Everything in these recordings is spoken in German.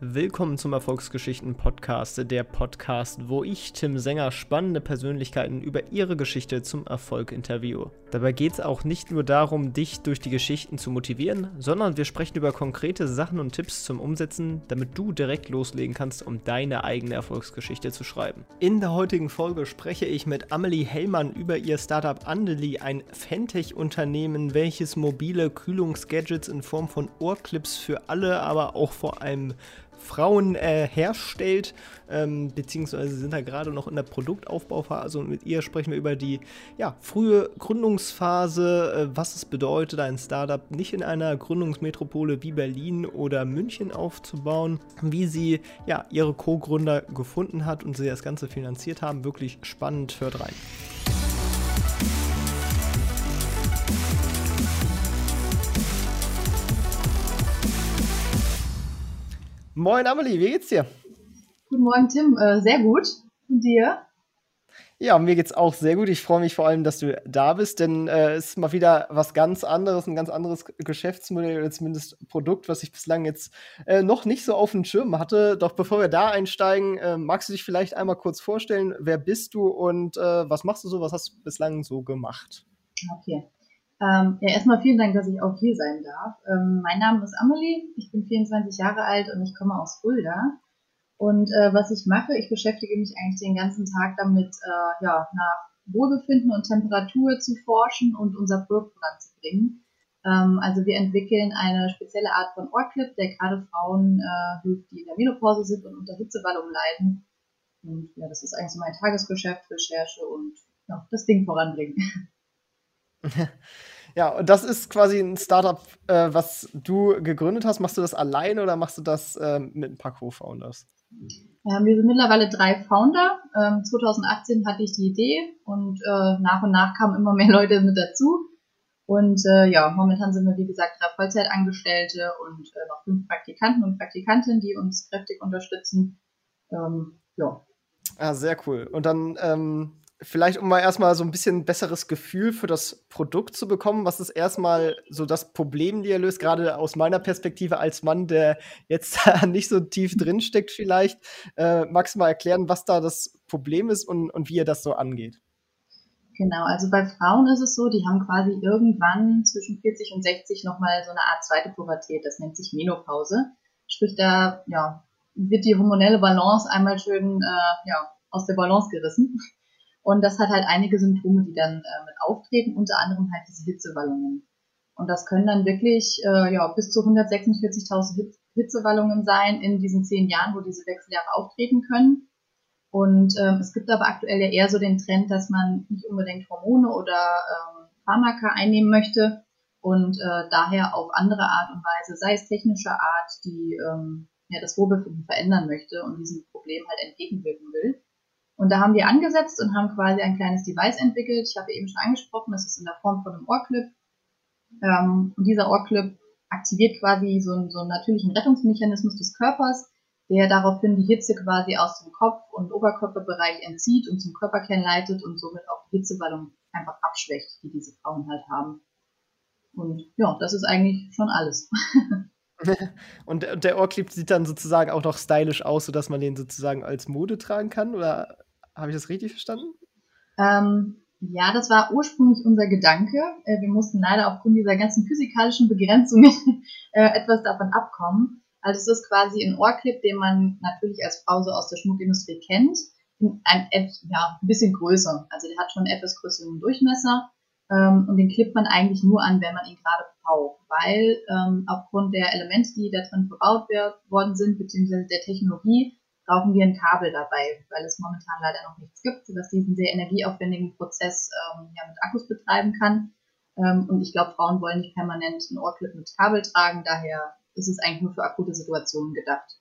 Willkommen zum Erfolgsgeschichten Podcast, der Podcast, wo ich, Tim Sänger, spannende Persönlichkeiten über ihre Geschichte zum Erfolg interviewe. Dabei geht es auch nicht nur darum, dich durch die Geschichten zu motivieren, sondern wir sprechen über konkrete Sachen und Tipps zum Umsetzen, damit du direkt loslegen kannst, um deine eigene Erfolgsgeschichte zu schreiben. In der heutigen Folge spreche ich mit Amelie Hellmann über ihr Startup Andeli, ein Fantech-Unternehmen, welches mobile Kühlungsgadgets in Form von Ohrclips für alle, aber auch vor allem Frauen äh, herstellt, ähm, beziehungsweise sind da gerade noch in der Produktaufbauphase und mit ihr sprechen wir über die ja, frühe Gründungsphase, äh, was es bedeutet, ein Startup nicht in einer Gründungsmetropole wie Berlin oder München aufzubauen, wie sie ja, ihre Co-Gründer gefunden hat und sie das Ganze finanziert haben. Wirklich spannend, hört rein. Moin Amelie, wie geht's dir? Guten Morgen Tim, äh, sehr gut. Und dir? Ja, mir geht's auch sehr gut. Ich freue mich vor allem, dass du da bist, denn äh, es ist mal wieder was ganz anderes, ein ganz anderes Geschäftsmodell oder zumindest Produkt, was ich bislang jetzt äh, noch nicht so auf dem Schirm hatte. Doch bevor wir da einsteigen, äh, magst du dich vielleicht einmal kurz vorstellen, wer bist du und äh, was machst du so, was hast du bislang so gemacht? Okay. Ähm, ja, erstmal vielen Dank, dass ich auch hier sein darf. Ähm, mein Name ist Amelie, ich bin 24 Jahre alt und ich komme aus Fulda. Und äh, was ich mache, ich beschäftige mich eigentlich den ganzen Tag damit, äh, ja, nach Wohlbefinden und Temperatur zu forschen und unser Produkt voranzubringen. Ähm, also wir entwickeln eine spezielle Art von Ohrclip, der gerade Frauen äh, hilft, die in der Menopause sind und unter Hitzewallungen leiden. Und ja, das ist eigentlich so mein Tagesgeschäft, Recherche und ja, das Ding voranbringen. Ja, und das ist quasi ein Startup, äh, was du gegründet hast. Machst du das alleine oder machst du das äh, mit ein paar Co-Founders? Ähm, wir sind mittlerweile drei Founder. Ähm, 2018 hatte ich die Idee und äh, nach und nach kamen immer mehr Leute mit dazu. Und äh, ja, momentan sind wir, wie gesagt, drei Vollzeitangestellte und äh, noch fünf Praktikanten und Praktikantinnen, die uns kräftig unterstützen. Ähm, ja. Ah, sehr cool. Und dann ähm, vielleicht, um mal erstmal so ein bisschen besseres Gefühl für das Produkt zu bekommen, was ist erstmal so das Problem, die er löst, gerade aus meiner Perspektive als Mann, der jetzt nicht so tief drinsteckt vielleicht. Äh, magst du mal erklären, was da das Problem ist und, und wie ihr das so angeht? Genau, also bei Frauen ist es so, die haben quasi irgendwann zwischen 40 und 60 nochmal so eine Art zweite Pubertät, das nennt sich Menopause. Sprich, da ja, wird die hormonelle Balance einmal schön äh, ja, aus der Balance gerissen. Und das hat halt einige Symptome, die dann äh, mit auftreten, unter anderem halt diese Hitzewallungen. Und das können dann wirklich äh, ja, bis zu 146.000 Hitzewallungen sein in diesen zehn Jahren, wo diese Wechseljahre auftreten können. Und ähm, es gibt aber aktuell ja eher so den Trend, dass man nicht unbedingt Hormone oder ähm, Pharmaka einnehmen möchte und äh, daher auf andere Art und Weise, sei es technischer Art, die ähm, ja, das Wohlbefinden verändern möchte und diesem Problem halt entgegenwirken will. Und da haben wir angesetzt und haben quasi ein kleines Device entwickelt. Ich habe eben schon angesprochen, das ist in der Form von einem Ohrclip. Ähm, und dieser Ohrclip aktiviert quasi so einen, so einen natürlichen Rettungsmechanismus des Körpers, der daraufhin die Hitze quasi aus dem Kopf- und Oberkörperbereich entzieht und zum Körperkern leitet und somit auch die Hitzewallung einfach abschwächt, die diese Frauen halt haben. Und ja, das ist eigentlich schon alles. und der Ohrclip sieht dann sozusagen auch noch stylisch aus, sodass man den sozusagen als Mode tragen kann? Oder habe ich das richtig verstanden? Ähm, ja, das war ursprünglich unser Gedanke. Äh, wir mussten leider aufgrund dieser ganzen physikalischen Begrenzungen äh, etwas davon abkommen. Also es ist quasi ein Ohrclip, den man natürlich als Frau so aus der Schmuckindustrie kennt. Ein, ja, ein bisschen größer. Also der hat schon etwas größeren Durchmesser. Ähm, und den klippt man eigentlich nur an, wenn man ihn gerade braucht. Weil ähm, aufgrund der Elemente, die da drin verbaut worden sind, beziehungsweise der Technologie, brauchen wir ein Kabel dabei, weil es momentan leider noch nichts gibt, was diesen sehr energieaufwendigen Prozess ähm, ja, mit Akkus betreiben kann. Ähm, und ich glaube, Frauen wollen nicht permanent ein Ohrclip mit Kabel tragen, daher ist es eigentlich nur für akute Situationen gedacht.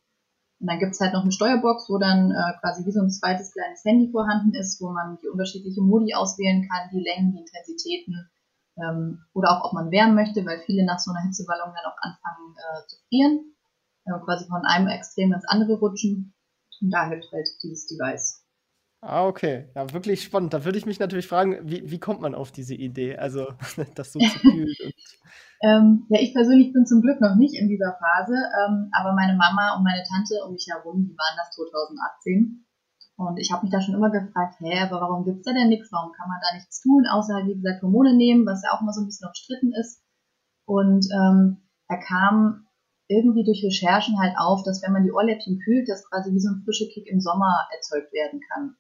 Und dann gibt's halt noch eine Steuerbox, wo dann äh, quasi wie so ein zweites kleines Handy vorhanden ist, wo man die unterschiedlichen Modi auswählen kann, die Längen, die Intensitäten ähm, oder auch ob man wärmen möchte, weil viele nach so einer Hitzewallung dann auch anfangen äh, zu frieren, äh, quasi von einem Extrem ins andere rutschen. Und da hilft halt dieses Device. Ah, okay. Ja, wirklich spannend. Da würde ich mich natürlich fragen, wie, wie kommt man auf diese Idee? Also, das so zu fühlen. ähm, ja, ich persönlich bin zum Glück noch nicht in dieser Phase, ähm, aber meine Mama und meine Tante um mich herum, die waren das 2018. Und ich habe mich da schon immer gefragt, hä, aber warum gibt's da denn nichts? Warum kann man da nichts tun, außer halt, wie gesagt, Hormone nehmen, was ja auch immer so ein bisschen umstritten ist. Und ähm, da kam irgendwie durch Recherchen halt auf, dass wenn man die Ohrläppchen kühlt, das quasi wie so ein frischer Kick im Sommer erzeugt werden kann.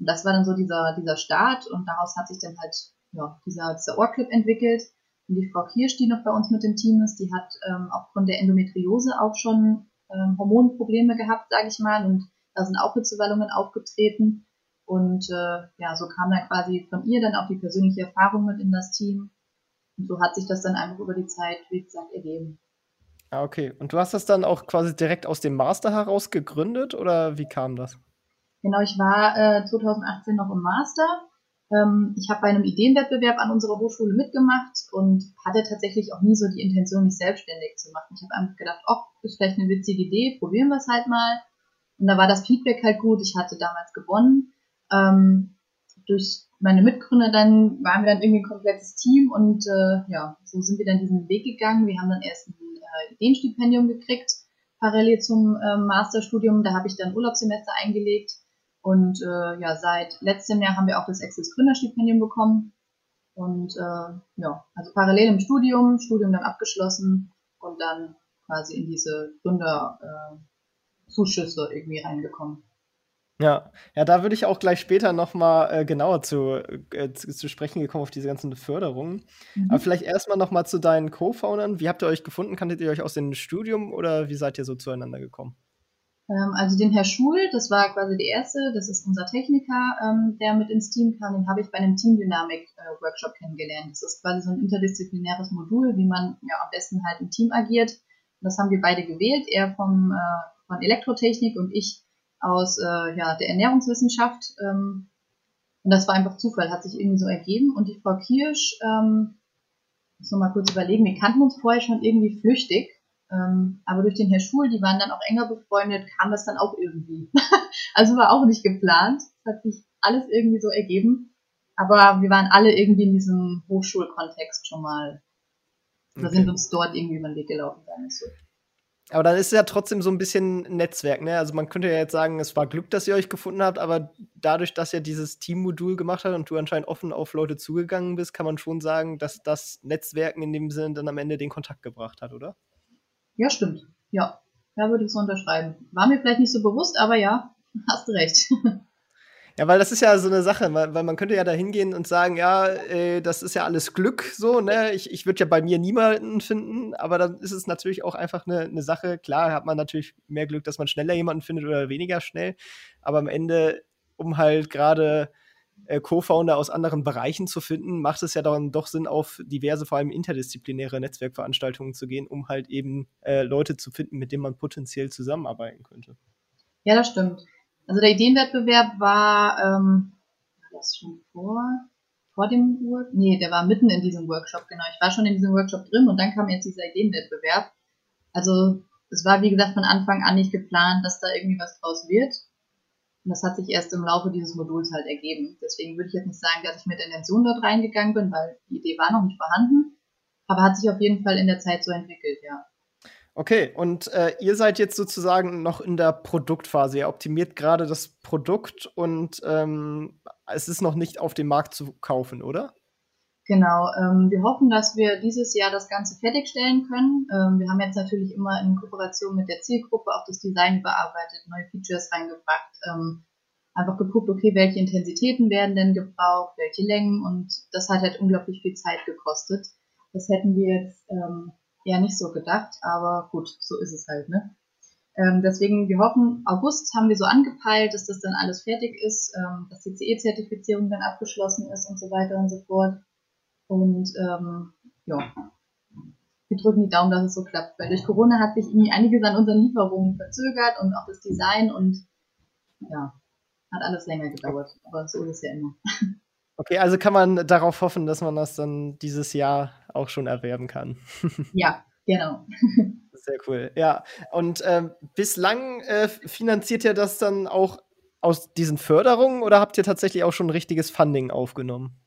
Und das war dann so dieser, dieser Start und daraus hat sich dann halt ja, dieser, dieser Ohrclip entwickelt. Und die Frau Kirsch, die noch bei uns mit dem Team ist, die hat ähm, aufgrund der Endometriose auch schon ähm, Hormonprobleme gehabt, sage ich mal, und da sind auch Hitzewallungen aufgetreten. Und äh, ja, so kam dann quasi von ihr dann auch die persönliche Erfahrung mit in das Team. Und so hat sich das dann einfach über die Zeit, wie gesagt, ergeben. Ah, okay. Und du hast das dann auch quasi direkt aus dem Master heraus gegründet oder wie kam das? Genau, ich war äh, 2018 noch im Master. Ähm, ich habe bei einem Ideenwettbewerb an unserer Hochschule mitgemacht und hatte tatsächlich auch nie so die Intention, mich selbstständig zu machen. Ich habe einfach gedacht, oh, ist vielleicht eine witzige Idee, probieren wir es halt mal. Und da war das Feedback halt gut. Ich hatte damals gewonnen. Ähm, durch meine Mitgründer dann waren wir dann irgendwie ein komplettes Team und äh, ja, so sind wir dann diesen Weg gegangen. Wir haben dann erst ein äh, Ideenstipendium gekriegt, parallel zum äh, Masterstudium. Da habe ich dann Urlaubssemester eingelegt und äh, ja, seit letztem Jahr haben wir auch das Access Gründerstipendium bekommen. Und äh, ja, also parallel im Studium, Studium dann abgeschlossen und dann quasi in diese Gründerzuschüsse äh, irgendwie reingekommen. Ja, ja, da würde ich auch gleich später noch mal äh, genauer zu, äh, zu, zu, sprechen gekommen auf diese ganzen Förderungen. Mhm. Aber vielleicht erstmal noch mal zu deinen Co-Foundern. Wie habt ihr euch gefunden? Kanntet ihr euch aus dem Studium oder wie seid ihr so zueinander gekommen? Ähm, also den Herr Schul, das war quasi der erste, das ist unser Techniker, ähm, der mit ins Team kam, den habe ich bei einem Teamdynamik-Workshop äh, kennengelernt. Das ist quasi so ein interdisziplinäres Modul, wie man ja am besten halt im Team agiert. Das haben wir beide gewählt, er vom, äh, von Elektrotechnik und ich aus äh, ja, der Ernährungswissenschaft. Ähm, und das war einfach Zufall, hat sich irgendwie so ergeben. Und die Frau Kirsch, ähm, muss noch mal kurz überlegen, wir kannten uns vorher schon irgendwie flüchtig. Ähm, aber durch den Herr Schul, die waren dann auch enger befreundet, kam das dann auch irgendwie. also war auch nicht geplant. Es hat sich alles irgendwie so ergeben. Aber wir waren alle irgendwie in diesem Hochschulkontext schon mal. Okay. Da sind uns dort irgendwie über den Weg gelaufen, sagen wir so. Aber dann ist es ja trotzdem so ein bisschen Netzwerk, ne? Also man könnte ja jetzt sagen, es war Glück, dass ihr euch gefunden habt, aber dadurch, dass ihr dieses Teammodul gemacht habt und du anscheinend offen auf Leute zugegangen bist, kann man schon sagen, dass das Netzwerken in dem Sinne dann am Ende den Kontakt gebracht hat, oder? Ja, stimmt. Ja, da würde ich so unterschreiben. War mir vielleicht nicht so bewusst, aber ja, hast recht. Ja, weil das ist ja so eine Sache, weil, man könnte ja da hingehen und sagen, ja, äh, das ist ja alles Glück so, ne? Ich, ich würde ja bei mir niemanden finden, aber dann ist es natürlich auch einfach eine, eine Sache. Klar hat man natürlich mehr Glück, dass man schneller jemanden findet oder weniger schnell, aber am Ende, um halt gerade äh, Co-Founder aus anderen Bereichen zu finden, macht es ja dann doch Sinn, auf diverse, vor allem interdisziplinäre Netzwerkveranstaltungen zu gehen, um halt eben äh, Leute zu finden, mit denen man potenziell zusammenarbeiten könnte. Ja, das stimmt. Also der Ideenwettbewerb war, ähm, war das schon vor, vor dem Workshop? Nee, der war mitten in diesem Workshop, genau. Ich war schon in diesem Workshop drin und dann kam jetzt dieser Ideenwettbewerb. Also es war, wie gesagt, von Anfang an nicht geplant, dass da irgendwie was draus wird. Und das hat sich erst im Laufe dieses Moduls halt ergeben. Deswegen würde ich jetzt nicht sagen, dass ich mit Intention dort reingegangen bin, weil die Idee war noch nicht vorhanden. Aber hat sich auf jeden Fall in der Zeit so entwickelt, ja. Okay, und äh, ihr seid jetzt sozusagen noch in der Produktphase. Ihr optimiert gerade das Produkt und ähm, es ist noch nicht auf dem Markt zu kaufen, oder? Genau, ähm, wir hoffen, dass wir dieses Jahr das Ganze fertigstellen können. Ähm, wir haben jetzt natürlich immer in Kooperation mit der Zielgruppe auch das Design überarbeitet, neue Features reingebracht, ähm, einfach geguckt, okay, welche Intensitäten werden denn gebraucht, welche Längen und das hat halt unglaublich viel Zeit gekostet. Das hätten wir jetzt ähm, eher nicht so gedacht, aber gut, so ist es halt, ne? Ähm, deswegen, wir hoffen, August haben wir so angepeilt, dass das dann alles fertig ist, ähm, dass die CE-Zertifizierung dann abgeschlossen ist und so weiter und so fort. Und ähm, ja, wir drücken die Daumen, dass es so klappt, weil durch Corona hat sich irgendwie einiges an unseren Lieferungen verzögert und auch das Design und ja, hat alles länger gedauert, aber so ist es ja immer. Okay, also kann man darauf hoffen, dass man das dann dieses Jahr auch schon erwerben kann. Ja, genau. Sehr cool. Ja, und ähm, bislang äh, finanziert ja das dann auch aus diesen Förderungen oder habt ihr tatsächlich auch schon ein richtiges Funding aufgenommen?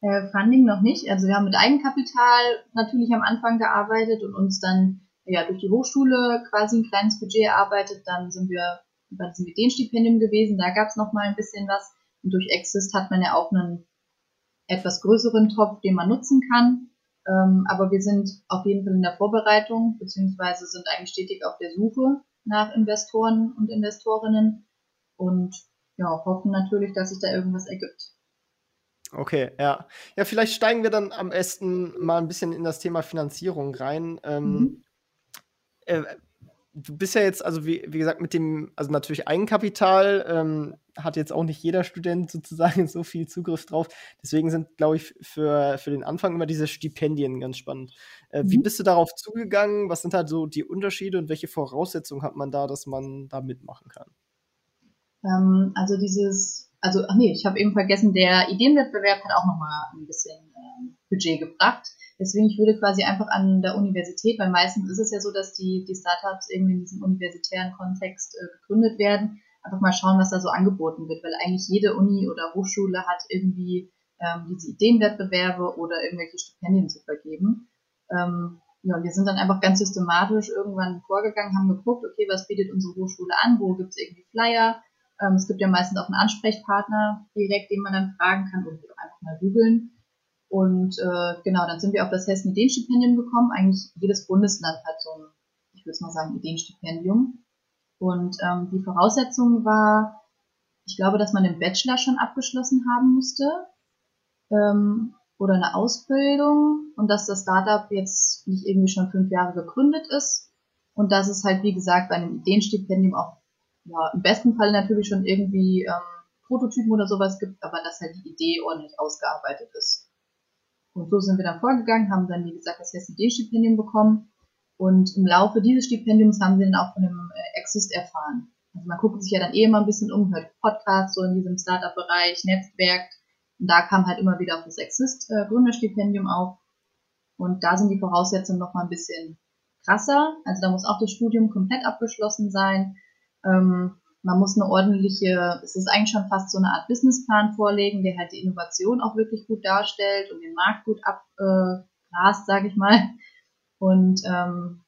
Äh, Funding noch nicht. Also wir haben mit Eigenkapital natürlich am Anfang gearbeitet und uns dann ja durch die Hochschule quasi ein kleines Budget erarbeitet. Dann sind wir bei diesem Ideenstipendium gewesen. Da gab es noch mal ein bisschen was. Und durch Exist hat man ja auch einen etwas größeren Topf, den man nutzen kann. Ähm, aber wir sind auf jeden Fall in der Vorbereitung, beziehungsweise sind eigentlich stetig auf der Suche nach Investoren und Investorinnen und ja, hoffen natürlich, dass sich da irgendwas ergibt. Okay, ja. Ja, vielleicht steigen wir dann am besten mal ein bisschen in das Thema Finanzierung rein. Ähm, mhm. äh, du bist ja jetzt, also wie, wie gesagt, mit dem, also natürlich Eigenkapital, ähm, hat jetzt auch nicht jeder Student sozusagen so viel Zugriff drauf. Deswegen sind, glaube ich, für, für den Anfang immer diese Stipendien ganz spannend. Äh, mhm. Wie bist du darauf zugegangen? Was sind halt so die Unterschiede und welche Voraussetzungen hat man da, dass man da mitmachen kann? Ähm, also dieses, also ach nee, ich habe eben vergessen, der Ideenwettbewerb hat auch nochmal ein bisschen ähm, Budget gebracht. Deswegen, ich würde quasi einfach an der Universität, weil meistens ist es ja so, dass die, die Startups irgendwie in diesem universitären Kontext äh, gegründet werden, einfach mal schauen, was da so angeboten wird, weil eigentlich jede Uni oder Hochschule hat irgendwie ähm, diese Ideenwettbewerbe oder irgendwelche Stipendien zu vergeben. Ähm, ja, und wir sind dann einfach ganz systematisch irgendwann vorgegangen, haben geguckt, okay, was bietet unsere Hochschule an, wo gibt es irgendwie Flyer, ähm, es gibt ja meistens auch einen Ansprechpartner direkt, den man dann fragen kann oder einfach mal googeln. Und äh, genau, dann sind wir auf das Hessen Ideenstipendium gekommen. Eigentlich jedes Bundesland hat so ein, ich würde mal sagen, Ideenstipendium. Und ähm, die Voraussetzung war, ich glaube, dass man den Bachelor schon abgeschlossen haben musste ähm, oder eine Ausbildung und dass das Startup jetzt nicht irgendwie schon fünf Jahre gegründet ist und dass es halt, wie gesagt, bei einem Ideenstipendium auch ja, im besten Fall natürlich schon irgendwie ähm, Prototypen oder sowas gibt, aber dass halt die Idee ordentlich ausgearbeitet ist. Und so sind wir dann vorgegangen, haben dann, wie gesagt, das SID-Stipendium bekommen. Und im Laufe dieses Stipendiums haben wir dann auch von dem äh, Exist erfahren. Also man guckt sich ja dann eh immer ein bisschen um, hört Podcasts so in diesem Startup-Bereich, Netzwerk. Und da kam halt immer wieder auf das Exist-Gründerstipendium äh, auf. Und da sind die Voraussetzungen nochmal ein bisschen krasser. Also da muss auch das Studium komplett abgeschlossen sein. Ähm, man muss eine ordentliche, es ist eigentlich schon fast so eine Art Businessplan vorlegen, der halt die Innovation auch wirklich gut darstellt und den Markt gut abgrast, äh, sage ich mal. Und ähm,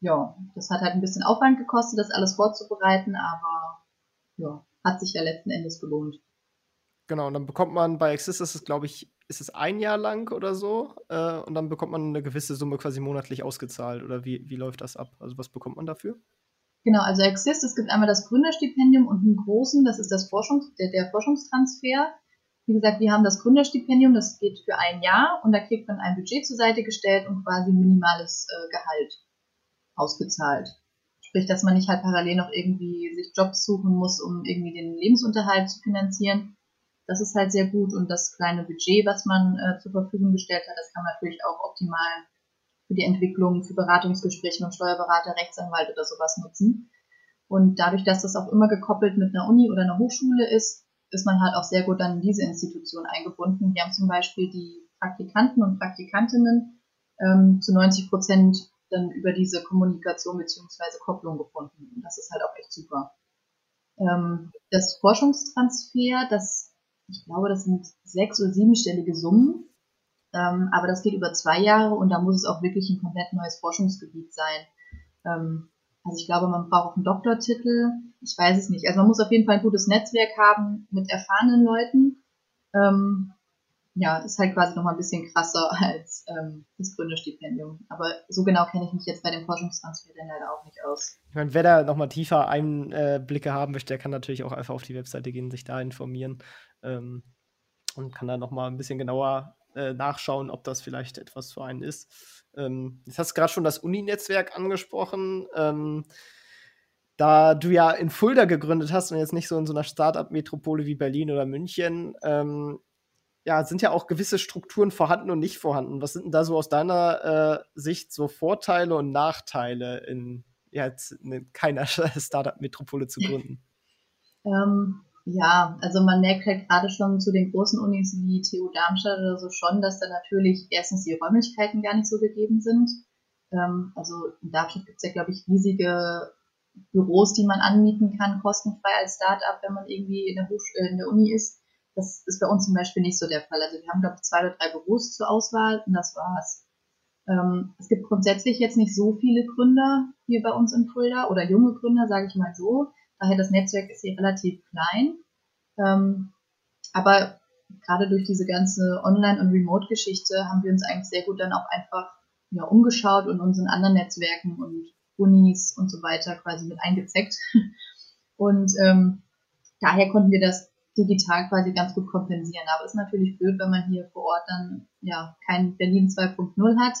ja, das hat halt ein bisschen Aufwand gekostet, das alles vorzubereiten, aber ja, hat sich ja letzten Endes gelohnt. Genau, und dann bekommt man bei Exist, ist glaube ich, ist es ein Jahr lang oder so, äh, und dann bekommt man eine gewisse Summe quasi monatlich ausgezahlt. Oder wie, wie läuft das ab? Also was bekommt man dafür? Genau, also Exist, es gibt einmal das Gründerstipendium und einen großen, das ist das Forschungs-, der, der Forschungstransfer. Wie gesagt, wir haben das Gründerstipendium, das geht für ein Jahr und da kriegt man ein Budget zur Seite gestellt und quasi ein minimales äh, Gehalt ausgezahlt. Sprich, dass man nicht halt parallel noch irgendwie sich Jobs suchen muss, um irgendwie den Lebensunterhalt zu finanzieren. Das ist halt sehr gut und das kleine Budget, was man äh, zur Verfügung gestellt hat, das kann man natürlich auch optimal für die Entwicklung, für Beratungsgespräche mit Steuerberater, Rechtsanwalt oder sowas nutzen. Und dadurch, dass das auch immer gekoppelt mit einer Uni oder einer Hochschule ist, ist man halt auch sehr gut dann in diese Institution eingebunden. Wir haben zum Beispiel die Praktikanten und Praktikantinnen ähm, zu 90 Prozent dann über diese Kommunikation beziehungsweise Kopplung gefunden. Und das ist halt auch echt super. Ähm, das Forschungstransfer, das, ich glaube, das sind sechs- oder siebenstellige Summen, ähm, aber das geht über zwei Jahre und da muss es auch wirklich ein komplett neues Forschungsgebiet sein. Ähm, also ich glaube, man braucht auch einen Doktortitel. Ich weiß es nicht. Also man muss auf jeden Fall ein gutes Netzwerk haben mit erfahrenen Leuten. Ähm, ja, ist halt quasi nochmal ein bisschen krasser als ähm, das Gründerstipendium. Aber so genau kenne ich mich jetzt bei dem Forschungstransfer dann leider auch nicht aus. Ich meine, wer da nochmal tiefer Einblicke haben möchte, der kann natürlich auch einfach auf die Webseite gehen, sich da informieren ähm, und kann da nochmal ein bisschen genauer äh, nachschauen, ob das vielleicht etwas für einen ist. Ähm, jetzt hast du gerade schon das Uni-Netzwerk angesprochen. Ähm, da du ja in Fulda gegründet hast und jetzt nicht so in so einer Startup-Metropole wie Berlin oder München, ähm, ja, sind ja auch gewisse Strukturen vorhanden und nicht vorhanden. Was sind denn da so aus deiner äh, Sicht so Vorteile und Nachteile in ja, jetzt in keiner Startup-Metropole zu gründen? Ähm, ja, also man merkt halt gerade schon zu den großen Unis wie TU Darmstadt oder so schon, dass da natürlich erstens die Räumlichkeiten gar nicht so gegeben sind. Ähm, also in Darmstadt gibt es ja, glaube ich, riesige Büros, die man anmieten kann, kostenfrei als Startup, wenn man irgendwie in der, Hoch äh, in der Uni ist. Das ist bei uns zum Beispiel nicht so der Fall. Also wir haben, glaube ich, zwei oder drei Büros zur Auswahl und das war's. Ähm, es gibt grundsätzlich jetzt nicht so viele Gründer hier bei uns in Fulda oder junge Gründer, sage ich mal so. Daher das Netzwerk ist hier relativ klein. Ähm, aber gerade durch diese ganze Online- und Remote-Geschichte haben wir uns eigentlich sehr gut dann auch einfach ja, umgeschaut und uns in anderen Netzwerken und Unis und so weiter quasi mit eingezeckt. Und ähm, daher konnten wir das digital quasi ganz gut kompensieren. Aber es ist natürlich blöd, wenn man hier vor Ort dann ja kein Berlin 2.0 hat,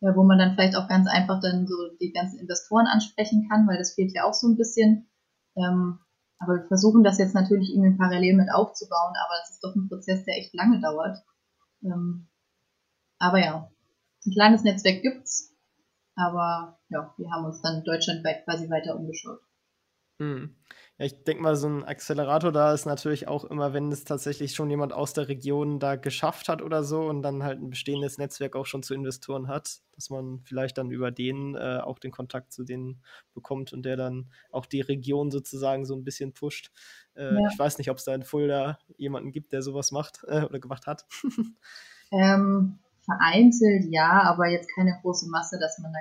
ja, wo man dann vielleicht auch ganz einfach dann so die ganzen Investoren ansprechen kann, weil das fehlt ja auch so ein bisschen. Ähm, aber wir versuchen das jetzt natürlich irgendwie parallel mit aufzubauen, aber es ist doch ein Prozess, der echt lange dauert. Ähm, aber ja, ein kleines Netzwerk gibt's, aber ja, wir haben uns dann deutschlandweit quasi weiter umgeschaut. Hm. Ja, ich denke mal, so ein Accelerator da ist natürlich auch immer, wenn es tatsächlich schon jemand aus der Region da geschafft hat oder so und dann halt ein bestehendes Netzwerk auch schon zu Investoren hat, dass man vielleicht dann über den äh, auch den Kontakt zu denen bekommt und der dann auch die Region sozusagen so ein bisschen pusht. Äh, ja. Ich weiß nicht, ob es da in Fulda jemanden gibt, der sowas macht äh, oder gemacht hat. ähm, vereinzelt ja, aber jetzt keine große Masse, dass man da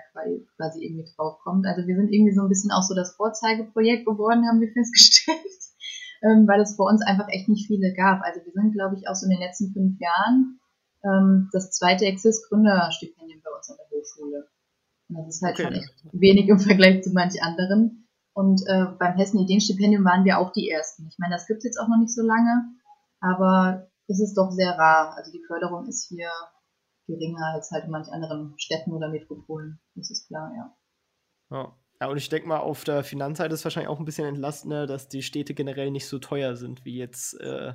quasi irgendwie drauf kommt. Also wir sind irgendwie so ein bisschen auch so das Vorzeigeprojekt geworden, haben wir festgestellt, ähm, weil es vor uns einfach echt nicht viele gab. Also wir sind, glaube ich, auch so in den letzten fünf Jahren ähm, das zweite Exist-Gründerstipendium bei uns an der Hochschule. Und das ist halt okay. schon echt wenig im Vergleich zu manch anderen. Und äh, beim Hessen Ideenstipendium waren wir auch die Ersten. Ich meine, das gibt's jetzt auch noch nicht so lange, aber es ist doch sehr rar. Also die Förderung ist hier geringer als halt in manch anderen Städten oder Metropolen. Das ist klar, ja. Ja. Ja, und ich denke mal, auf der Finanzseite ist wahrscheinlich auch ein bisschen entlastender, dass die Städte generell nicht so teuer sind wie jetzt äh,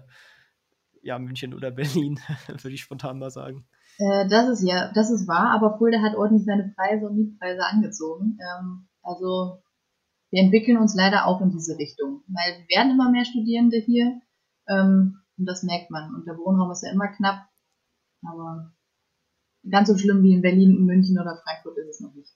ja, München oder Berlin, würde ich spontan mal sagen. Äh, das ist ja, das ist wahr, aber Fulda hat ordentlich seine Preise und Mietpreise angezogen. Ähm, also wir entwickeln uns leider auch in diese Richtung, weil wir werden immer mehr Studierende hier ähm, und das merkt man. Und der Wohnraum ist ja immer knapp, aber ganz so schlimm wie in Berlin, München oder Frankfurt ist es noch nicht.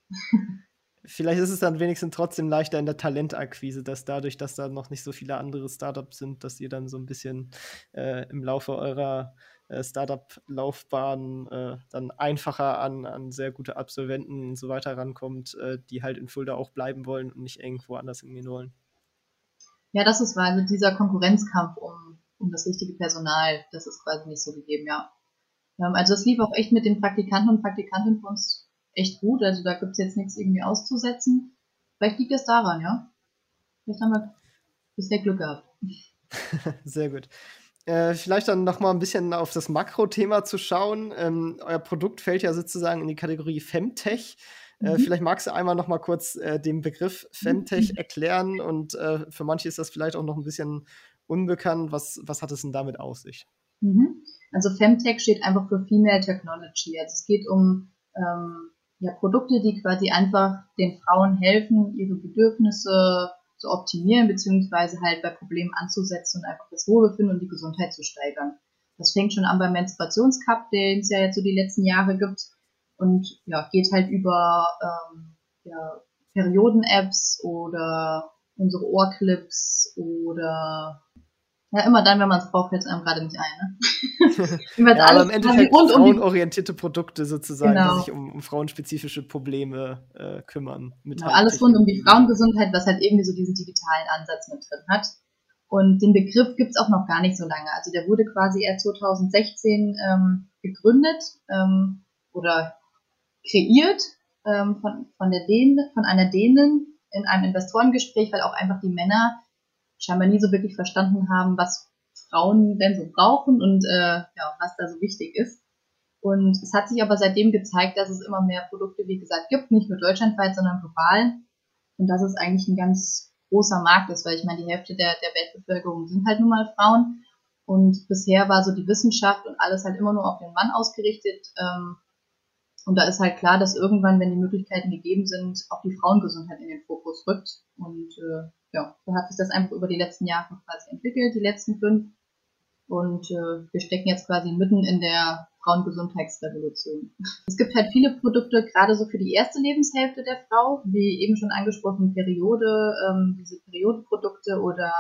Vielleicht ist es dann wenigstens trotzdem leichter in der Talentakquise, dass dadurch, dass da noch nicht so viele andere Startups sind, dass ihr dann so ein bisschen äh, im Laufe eurer äh, Startup-Laufbahn äh, dann einfacher an, an sehr gute Absolventen und so weiter rankommt, äh, die halt in Fulda auch bleiben wollen und nicht irgendwo anders hingehen wollen. Ja, das ist wahr. Also dieser Konkurrenzkampf um, um das richtige Personal, das ist quasi nicht so gegeben, ja. Ähm, also es lief auch echt mit den Praktikanten und Praktikantinnen für uns echt gut. Also da gibt es jetzt nichts irgendwie auszusetzen. Vielleicht liegt es daran, ja. Vielleicht haben wir bisher Glück gehabt. Sehr gut. Äh, vielleicht dann noch mal ein bisschen auf das Makro-Thema zu schauen. Ähm, euer Produkt fällt ja sozusagen in die Kategorie Femtech. Äh, mhm. vielleicht magst du einmal noch mal kurz äh, den Begriff Femtech mhm. erklären und äh, für manche ist das vielleicht auch noch ein bisschen unbekannt. Was, was hat es denn damit aus sich? Mhm. Also Femtech steht einfach für Female Technology. Also es geht um ähm, ja, Produkte, die quasi einfach den Frauen helfen, ihre Bedürfnisse zu optimieren, beziehungsweise halt bei Problemen anzusetzen und einfach das Wohlbefinden und die Gesundheit zu steigern. Das fängt schon an beim Menstruationscup, den es ja jetzt so die letzten Jahre gibt und ja, geht halt über ähm, ja, Perioden-Apps oder unsere Ohrclips oder ja, immer dann, wenn man es braucht, fällt es einem gerade nicht ein. Ne? ja, aber im Endeffekt rund frauenorientierte um Produkte sozusagen, genau. die sich um, um frauenspezifische Probleme äh, kümmern. Mit genau, alles rund um die Frauengesundheit, was halt irgendwie so diesen digitalen Ansatz mit drin hat. Und den Begriff gibt es auch noch gar nicht so lange. Also der wurde quasi erst 2016 ähm, gegründet ähm, oder kreiert ähm, von, von, der Dänen, von einer Dänin in einem Investorengespräch, weil auch einfach die Männer scheinbar nie so wirklich verstanden haben, was Frauen denn so brauchen und äh, ja, was da so wichtig ist. Und es hat sich aber seitdem gezeigt, dass es immer mehr Produkte, wie gesagt, gibt, nicht nur deutschlandweit, sondern global. Und dass es eigentlich ein ganz großer Markt ist, weil ich meine, die Hälfte der, der Weltbevölkerung sind halt nun mal Frauen. Und bisher war so die Wissenschaft und alles halt immer nur auf den Mann ausgerichtet. Ähm, und da ist halt klar, dass irgendwann, wenn die Möglichkeiten gegeben sind, auch die Frauengesundheit in den Fokus rückt. Und äh, ja, so hat sich das einfach über die letzten Jahre quasi entwickelt, die letzten fünf. Und äh, wir stecken jetzt quasi mitten in der Frauengesundheitsrevolution. Es gibt halt viele Produkte, gerade so für die erste Lebenshälfte der Frau, wie eben schon angesprochen, Periode, ähm, diese Periodenprodukte oder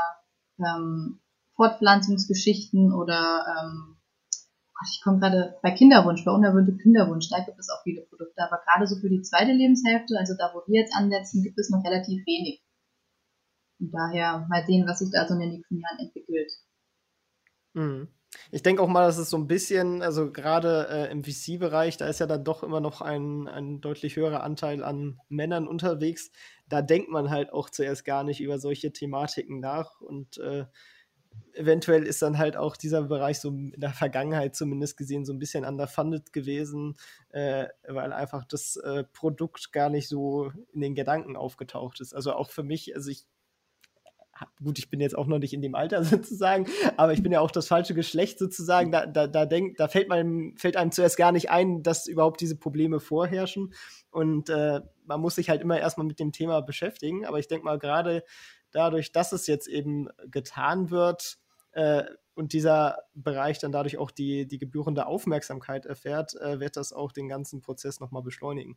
ähm, Fortpflanzungsgeschichten oder ähm, ich komme gerade bei Kinderwunsch, bei unerwünschtem Kinderwunsch, da gibt es auch viele Produkte, aber gerade so für die zweite Lebenshälfte, also da, wo wir jetzt ansetzen, gibt es noch relativ wenig. Und daher mal sehen, was sich da so in den nächsten Jahren entwickelt. Mhm. Ich denke auch mal, dass es so ein bisschen, also gerade äh, im VC-Bereich, da ist ja dann doch immer noch ein, ein deutlich höherer Anteil an Männern unterwegs. Da denkt man halt auch zuerst gar nicht über solche Thematiken nach und äh, eventuell ist dann halt auch dieser Bereich so in der Vergangenheit zumindest gesehen so ein bisschen underfunded gewesen, äh, weil einfach das äh, Produkt gar nicht so in den Gedanken aufgetaucht ist. Also auch für mich, also ich gut, ich bin jetzt auch noch nicht in dem Alter sozusagen, aber ich bin ja auch das falsche Geschlecht sozusagen. Da, da, da, denk, da fällt, man, fällt einem zuerst gar nicht ein, dass überhaupt diese Probleme vorherrschen. Und äh, man muss sich halt immer erstmal mit dem Thema beschäftigen. Aber ich denke mal, gerade dadurch, dass es jetzt eben getan wird äh, und dieser Bereich dann dadurch auch die, die gebührende Aufmerksamkeit erfährt, äh, wird das auch den ganzen Prozess nochmal beschleunigen.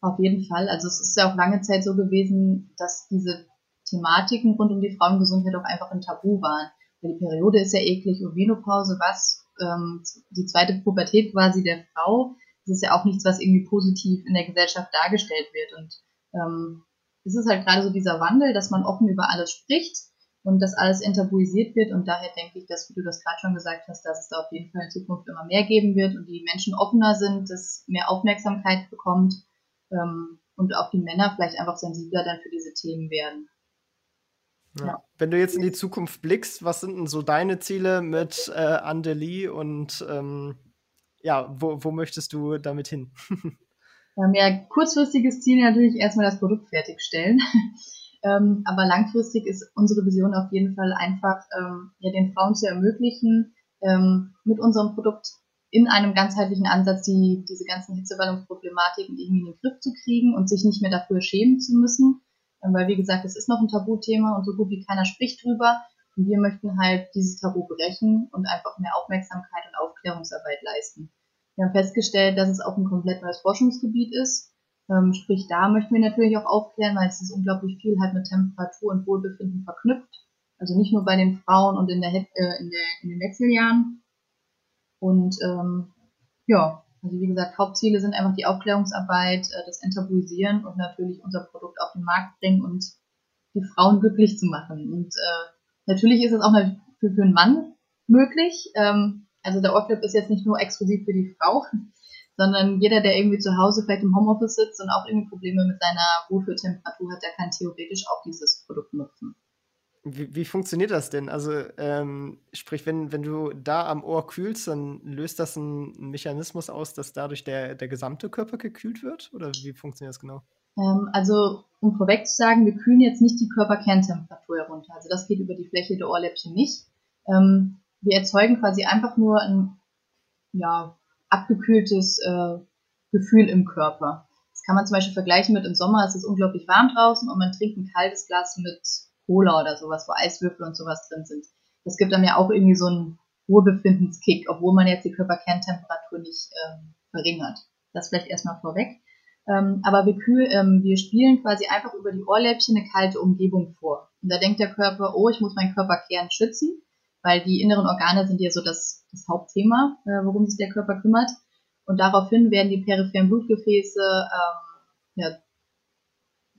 Auf jeden Fall. Also es ist ja auch lange Zeit so gewesen, dass diese Thematiken rund um die Frauengesundheit auch einfach ein Tabu waren. Weil die Periode ist ja eklig und Venopause, was ähm, die zweite Pubertät quasi der Frau, das ist ja auch nichts, was irgendwie positiv in der Gesellschaft dargestellt wird. Und ähm, es ist halt gerade so dieser Wandel, dass man offen über alles spricht und dass alles enttabuisiert wird. Und daher denke ich, dass, wie du das gerade schon gesagt hast, dass es da auf jeden Fall in Zukunft immer mehr geben wird und die Menschen offener sind, dass mehr Aufmerksamkeit bekommt ähm, und auch die Männer vielleicht einfach sensibler dann für diese Themen werden. Ja. Wenn du jetzt in die Zukunft blickst, was sind denn so deine Ziele mit äh, Andeli und ähm, ja, wo, wo möchtest du damit hin? Wir haben ja kurzfristiges Ziel natürlich erstmal das Produkt fertigstellen. ähm, aber langfristig ist unsere Vision auf jeden Fall einfach, ähm, ja, den Frauen zu ermöglichen, ähm, mit unserem Produkt in einem ganzheitlichen Ansatz die, diese ganzen Hitzewallungsproblematiken irgendwie in den Griff zu kriegen und sich nicht mehr dafür schämen zu müssen, weil wie gesagt, es ist noch ein Tabuthema und so gut wie keiner spricht drüber. Und wir möchten halt dieses Tabu brechen und einfach mehr Aufmerksamkeit und Aufklärungsarbeit leisten. Wir haben festgestellt, dass es auch ein komplett neues Forschungsgebiet ist. Ähm, sprich, da möchten wir natürlich auch aufklären, weil es ist unglaublich viel halt mit Temperatur und Wohlbefinden verknüpft. Also nicht nur bei den Frauen und in, der, äh, in, der, in den Wechseljahren. Und ähm, ja, also wie gesagt, Hauptziele sind einfach die Aufklärungsarbeit, äh, das Enttabuisieren und natürlich unser Produkt auf den Markt bringen und die Frauen glücklich zu machen. Und äh, natürlich ist es auch für, für einen Mann möglich. Ähm, also der Ohrclip ist jetzt nicht nur exklusiv für die Frau, sondern jeder, der irgendwie zu Hause vielleicht im Homeoffice sitzt und auch irgendwie Probleme mit seiner Wohlfühltemperatur hat, der kann theoretisch auch dieses Produkt nutzen. Wie, wie, funktioniert das denn? Also, ähm, sprich, wenn, wenn du da am Ohr kühlst, dann löst das einen Mechanismus aus, dass dadurch der, der gesamte Körper gekühlt wird? Oder wie funktioniert das genau? Ähm, also, um vorweg zu sagen, wir kühlen jetzt nicht die Körperkerntemperatur herunter. Also, das geht über die Fläche der Ohrläppchen nicht. Ähm, wir erzeugen quasi einfach nur ein ja, abgekühltes äh, Gefühl im Körper. Das kann man zum Beispiel vergleichen mit im Sommer, es ist unglaublich warm draußen und man trinkt ein kaltes Glas mit Cola oder sowas, wo Eiswürfel und sowas drin sind. Das gibt dann ja auch irgendwie so einen Wohlbefindenskick, obwohl man jetzt die Körperkerntemperatur nicht ähm, verringert. Das vielleicht erstmal vorweg. Ähm, aber wir, kühl, ähm, wir spielen quasi einfach über die Ohrläppchen eine kalte Umgebung vor. Und da denkt der Körper, oh, ich muss meinen Körperkern schützen, weil die inneren Organe sind ja so das, das Hauptthema, äh, worum sich der Körper kümmert. Und daraufhin werden die peripheren Blutgefäße ähm, ja,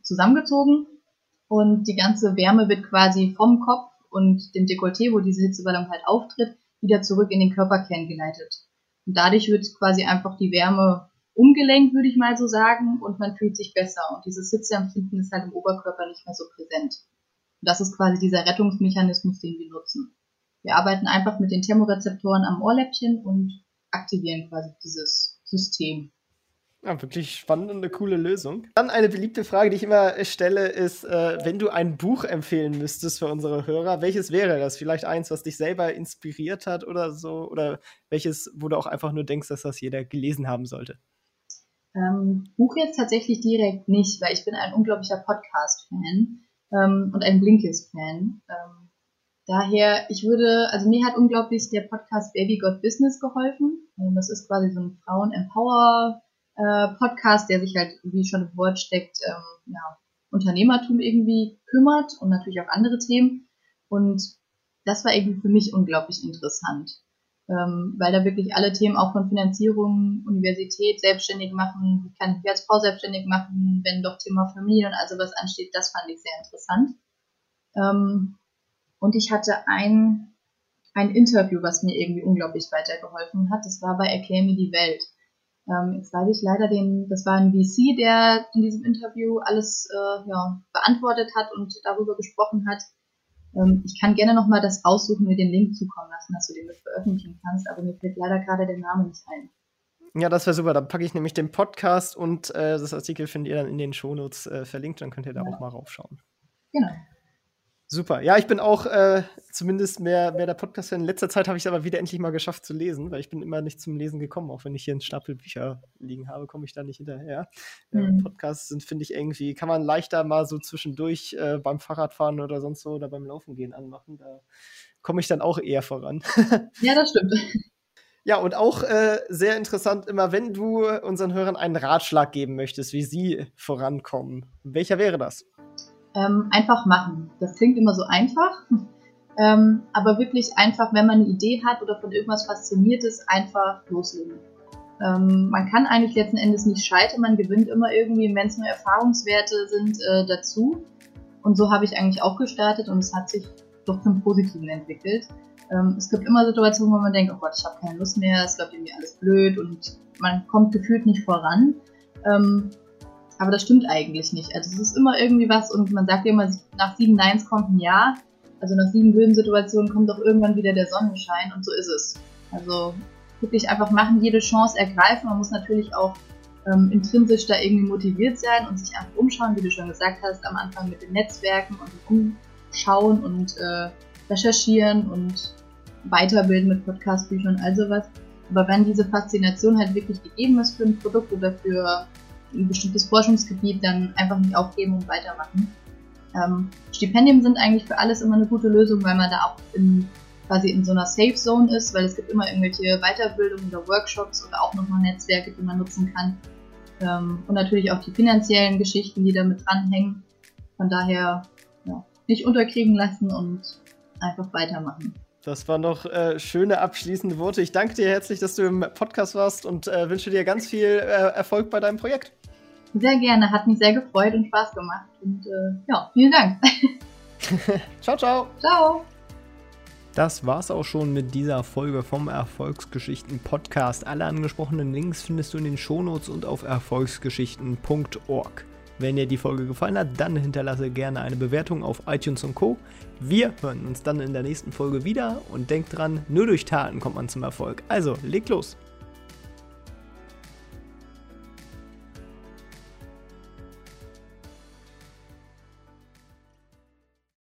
zusammengezogen und die ganze Wärme wird quasi vom Kopf und dem Dekolleté, wo diese Hitzewallung halt auftritt, wieder zurück in den Körperkern geleitet. Und dadurch wird quasi einfach die Wärme umgelenkt, würde ich mal so sagen, und man fühlt sich besser. Und dieses Hitzeempfinden ist halt im Oberkörper nicht mehr so präsent. Und das ist quasi dieser Rettungsmechanismus, den wir nutzen. Wir arbeiten einfach mit den Thermorezeptoren am Ohrläppchen und aktivieren quasi dieses System. Ja, wirklich spannend und eine coole Lösung. Dann eine beliebte Frage, die ich immer stelle, ist, äh, wenn du ein Buch empfehlen müsstest für unsere Hörer, welches wäre das? Vielleicht eins, was dich selber inspiriert hat oder so? Oder welches, wo du auch einfach nur denkst, dass das jeder gelesen haben sollte? Ähm, Buch jetzt tatsächlich direkt nicht, weil ich bin ein unglaublicher Podcast-Fan ähm, und ein Blinkist-Fan. Ähm, daher, ich würde, also mir hat unglaublich der Podcast Baby Got Business geholfen. Ähm, das ist quasi so ein Frauen-Empower-Podcast, der sich halt, wie schon im Wort steckt, ähm, ja, Unternehmertum irgendwie kümmert und natürlich auch andere Themen. Und das war irgendwie für mich unglaublich interessant, ähm, weil da wirklich alle Themen auch von Finanzierung, Universität, selbstständig machen, wie kann ich als Frau selbstständig machen, wenn doch Thema Familie und also was ansteht, das fand ich sehr interessant. Ähm, und ich hatte ein, ein Interview, was mir irgendwie unglaublich weitergeholfen hat. Das war bei Erklär mir die Welt. Ähm, jetzt weiß ich leider den, das war ein VC, der in diesem Interview alles äh, ja, beantwortet hat und darüber gesprochen hat. Ähm, ich kann gerne nochmal das aussuchen, mir den Link zukommen lassen, dass du den mit veröffentlichen kannst, aber mir fällt leider gerade der Name nicht ein. Ja, das wäre super. Dann packe ich nämlich den Podcast und äh, das Artikel findet ihr dann in den Shownotes äh, verlinkt, dann könnt ihr da ja. auch mal raufschauen. Genau. Super. Ja, ich bin auch äh, zumindest mehr, mehr der Podcast-Fan. In letzter Zeit habe ich es aber wieder endlich mal geschafft zu lesen, weil ich bin immer nicht zum Lesen gekommen. Auch wenn ich hier einen Stapel Bücher liegen habe, komme ich da nicht hinterher. Mhm. Podcasts sind, finde ich, irgendwie, kann man leichter mal so zwischendurch äh, beim Fahrradfahren oder sonst so oder beim Laufen gehen anmachen. Da komme ich dann auch eher voran. ja, das stimmt. Ja, und auch äh, sehr interessant, immer wenn du unseren Hörern einen Ratschlag geben möchtest, wie sie vorankommen. Welcher wäre das? Ähm, einfach machen. Das klingt immer so einfach, ähm, aber wirklich einfach, wenn man eine Idee hat oder von irgendwas fasziniert ist, einfach loslegen. Ähm, man kann eigentlich letzten Endes nicht scheitern, man gewinnt immer irgendwie, wenn es nur Erfahrungswerte sind, äh, dazu. Und so habe ich eigentlich auch gestartet und es hat sich doch zum Positiven entwickelt. Ähm, es gibt immer Situationen, wo man denkt, oh Gott, ich habe keine Lust mehr, es läuft irgendwie alles blöd und man kommt gefühlt nicht voran. Ähm, aber das stimmt eigentlich nicht. Also es ist immer irgendwie was und man sagt ja immer, nach sieben Neins kommt ein Ja. Also nach sieben blöden Situationen kommt auch irgendwann wieder der Sonnenschein und so ist es. Also wirklich einfach machen, jede Chance ergreifen. Man muss natürlich auch ähm, intrinsisch da irgendwie motiviert sein und sich einfach umschauen, wie du schon gesagt hast, am Anfang mit den Netzwerken und umschauen und äh, recherchieren und weiterbilden mit Podcastbüchern und all sowas. Aber wenn diese Faszination halt wirklich gegeben ist für ein Produkt oder für ein bestimmtes Forschungsgebiet dann einfach nicht aufgeben und weitermachen. Ähm, Stipendien sind eigentlich für alles immer eine gute Lösung, weil man da auch in, quasi in so einer Safe Zone ist, weil es gibt immer irgendwelche Weiterbildungen oder Workshops oder auch nochmal Netzwerke, die man nutzen kann. Ähm, und natürlich auch die finanziellen Geschichten, die damit dranhängen. Von daher ja, nicht unterkriegen lassen und einfach weitermachen. Das waren noch äh, schöne abschließende Worte. Ich danke dir herzlich, dass du im Podcast warst und äh, wünsche dir ganz viel äh, Erfolg bei deinem Projekt. Sehr gerne, hat mich sehr gefreut und Spaß gemacht. Und äh, ja, vielen Dank. ciao, ciao. Ciao. Das war's auch schon mit dieser Folge vom Erfolgsgeschichten Podcast. Alle angesprochenen Links findest du in den Shownotes und auf erfolgsgeschichten.org. Wenn dir die Folge gefallen hat, dann hinterlasse gerne eine Bewertung auf iTunes und Co. Wir hören uns dann in der nächsten Folge wieder und denk dran, nur durch Taten kommt man zum Erfolg. Also, leg los!